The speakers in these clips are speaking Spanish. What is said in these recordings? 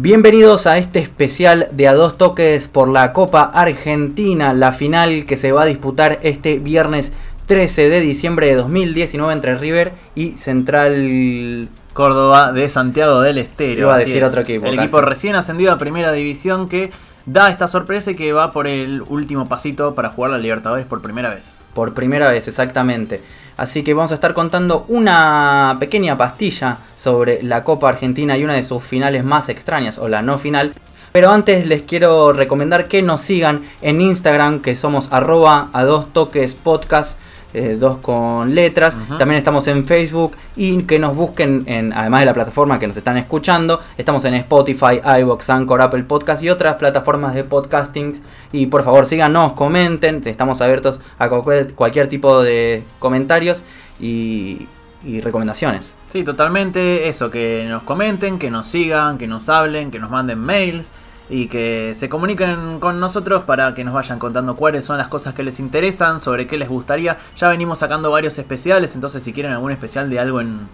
Bienvenidos a este especial de a dos toques por la Copa Argentina, la final que se va a disputar este viernes 13 de diciembre de 2019 entre River y Central Córdoba de Santiago del Estero. Iba a decir es. otro equipo, El casi. equipo recién ascendido a Primera División que da esta sorpresa y que va por el último pasito para jugar la Libertadores por primera vez. por primera vez, exactamente. Así que vamos a estar contando una pequeña pastilla sobre la Copa Argentina y una de sus finales más extrañas, o la no final. Pero antes les quiero recomendar que nos sigan en Instagram, que somos arroba a dos toques podcast, eh, dos con letras. También estamos en Facebook y que nos busquen, en, además de la plataforma que nos están escuchando, estamos en Spotify, iVoox, Anchor, Apple Podcast y otras plataformas de podcasting. Y por favor síganos, comenten, estamos abiertos a cualquier, cualquier tipo de comentarios y, y recomendaciones. Sí, totalmente eso, que nos comenten, que nos sigan, que nos hablen, que nos manden mails y que se comuniquen con nosotros para que nos vayan contando cuáles son las cosas que les interesan, sobre qué les gustaría. Ya venimos sacando varios especiales, entonces si quieren algún especial de algo en...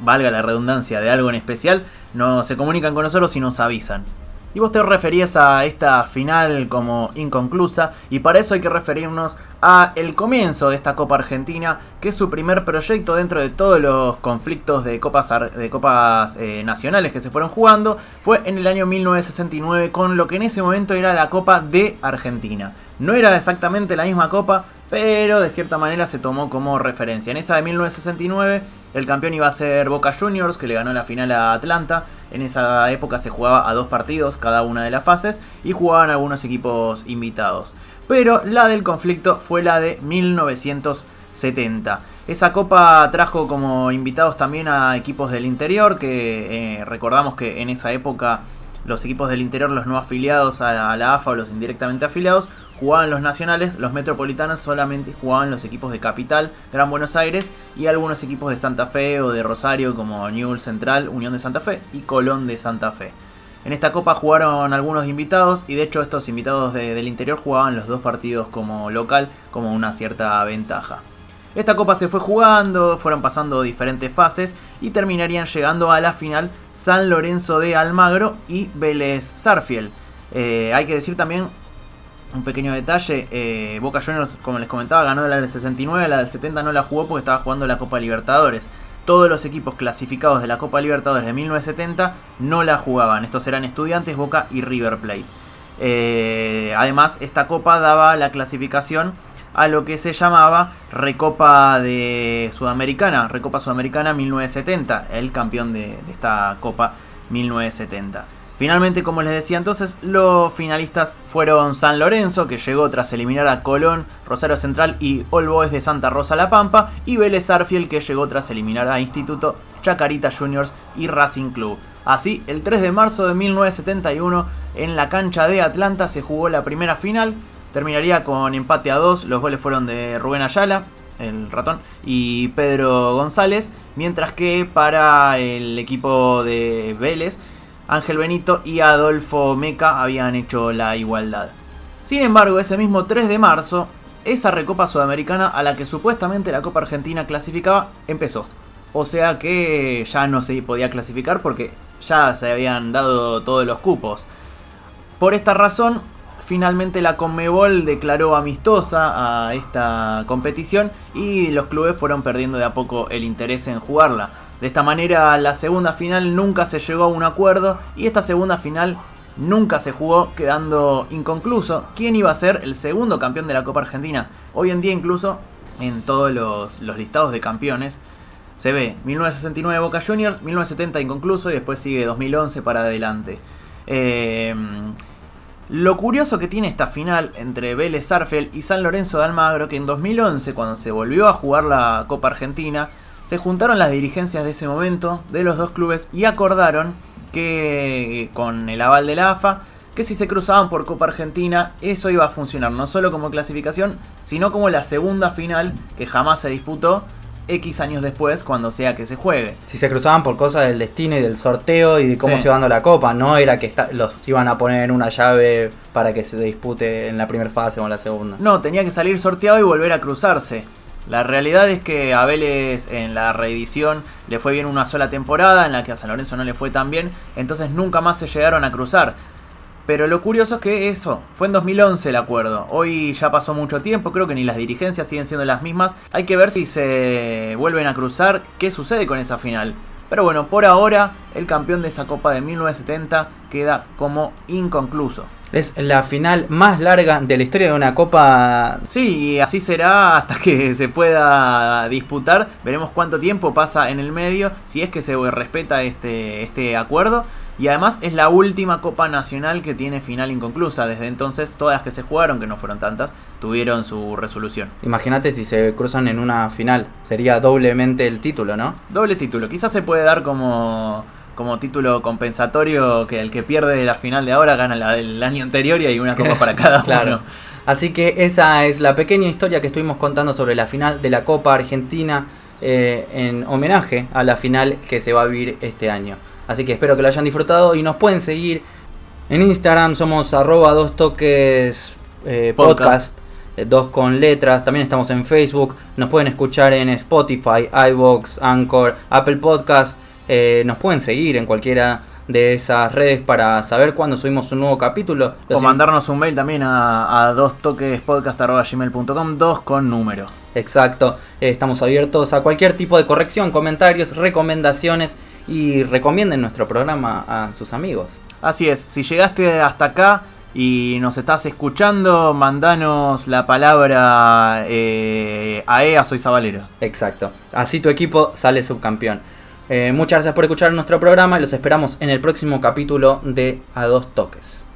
valga la redundancia, de algo en especial, no se comunican con nosotros y nos avisan. Y vos te referías a esta final como inconclusa y para eso hay que referirnos a el comienzo de esta Copa Argentina, que es su primer proyecto dentro de todos los conflictos de copas, de copas eh, nacionales que se fueron jugando, fue en el año 1969 con lo que en ese momento era la Copa de Argentina. No era exactamente la misma copa, pero de cierta manera se tomó como referencia. En esa de 1969 el campeón iba a ser Boca Juniors, que le ganó la final a Atlanta. En esa época se jugaba a dos partidos cada una de las fases y jugaban algunos equipos invitados. Pero la del conflicto fue la de 1970. Esa copa trajo como invitados también a equipos del interior, que eh, recordamos que en esa época los equipos del interior, los no afiliados a, la AFA o los indirectamente afiliados, jugaban los nacionales, los metropolitanos solamente jugaban los equipos de Capital, Gran Buenos Aires y algunos equipos de Santa Fe o de Rosario como Newell Central, Unión de Santa Fe y Colón de Santa Fe. En esta copa jugaron algunos invitados y de hecho estos invitados de- del interior jugaban los dos partidos como local como una cierta ventaja. Esta copa se fue jugando, fueron pasando diferentes fases y terminarían llegando a la final San Lorenzo de Almagro y Vélez Sarfield. Eh, hay que decir también un pequeño detalle, eh, Boca Juniors, como les comentaba, ganó la del 69, la del 70 no la jugó porque estaba jugando la Copa Libertadores. Todos los equipos clasificados de la Copa Libertadores de 1970 no la jugaban. Estos eran Estudiantes, Boca y River Plate. Eh, además, esta copa daba la clasificación a lo que se llamaba Recopa de Sudamericana, Recopa Sudamericana 1970, el campeón de, de esta Copa 1970. Finalmente, como les decía entonces, los finalistas fueron San Lorenzo, que llegó tras eliminar a Colón, Rosario Central y All Boys de Santa Rosa La Pampa, y Vélez Arfiel, que llegó tras eliminar a Instituto, Chacarita Juniors y Racing Club. Así, el 3 de marzo de 1971, en la cancha de Atlanta se jugó la primera final, terminaría con empate a 2, los goles fueron de Rubén Ayala, el ratón, y Pedro González, mientras que para el equipo de Vélez, Ángel Benito y Adolfo Meca habían hecho la igualdad. Sin embargo, ese mismo 3 de marzo, esa recopa sudamericana a la que supuestamente la Copa Argentina clasificaba empezó. O sea que ya no se podía clasificar porque ya se habían dado todos los cupos. Por esta razón, finalmente la Conmebol declaró amistosa a esta competición y los clubes fueron perdiendo de a poco el interés en jugarla. De esta manera, la segunda final nunca se llegó a un acuerdo y esta segunda final nunca se jugó, quedando inconcluso quién iba a ser el segundo campeón de la Copa Argentina. Hoy en día, incluso en todos los, listados de campeones, se ve 1969 Boca Juniors, 1970 inconcluso y después sigue 2011 para adelante. Eh, lo curioso que tiene esta final entre Vélez Sarfield y San Lorenzo de Almagro, que en 2011, cuando se volvió a jugar la Copa Argentina, se juntaron las dirigencias de ese momento de los dos clubes y acordaron que con el aval de la AFA, que si se cruzaban por Copa Argentina, eso iba a funcionar no solo como clasificación, sino como la segunda final que jamás se disputó X años después, cuando sea que se juegue. Si se cruzaban por cosas del destino y del sorteo y de cómo Sí. se iba dando la copa, no era que los iban a poner en una llave para que se dispute en la primera fase o en la segunda. No, tenía que salir sorteado y volver a cruzarse. La realidad es que a Vélez en la reedición le fue bien una sola temporada, en la que a San Lorenzo no le fue tan bien, entonces nunca más se llegaron a cruzar. Pero lo curioso es que eso, fue en 2011 el acuerdo. Hoy ya pasó mucho tiempo, creo que ni las dirigencias siguen siendo las mismas. Hay que ver si se vuelven a cruzar, qué sucede con esa final. Pero bueno, por ahora el campeón de esa Copa de 1970 queda como inconcluso. Es la final más larga de la historia de una Copa. Sí, y así será hasta que se pueda disputar. Veremos cuánto tiempo pasa en el medio, si es que se respeta este, este acuerdo. Y además es la última Copa Nacional que tiene final inconclusa. Desde entonces todas las que se jugaron, que no fueron tantas, tuvieron su resolución. Imagínate si se cruzan en una final. Sería doblemente el título, ¿no? Doble título. Quizás se puede dar como, como título compensatorio que el que pierde la final de ahora gana la del año anterior y hay una copa para cada claro. Así que esa es la pequeña historia que estuvimos contando sobre la final de la Copa Argentina eh, en homenaje a la final que se va a vivir este año. Así que espero que lo hayan disfrutado y nos pueden seguir en Instagram, somos arroba dos toques eh, podcast, eh, dos con letras, también estamos en Facebook, nos pueden escuchar en Spotify, iVoox, Anchor, Apple Podcast, eh, nos pueden seguir en cualquiera de esas redes para saber cuándo subimos un nuevo capítulo. o mandarnos un mail también a, a dos toques podcast.gmail.com, dos con número. Exacto, estamos abiertos a cualquier tipo de corrección, comentarios, recomendaciones y recomienden nuestro programa a sus amigos. Así es, si llegaste hasta acá y nos estás escuchando, mandanos la palabra eh, AEA Soy Sabalero. Exacto, así tu equipo sale subcampeón. Eh, muchas gracias por escuchar nuestro programa y los esperamos en el próximo capítulo de A Dos Toques.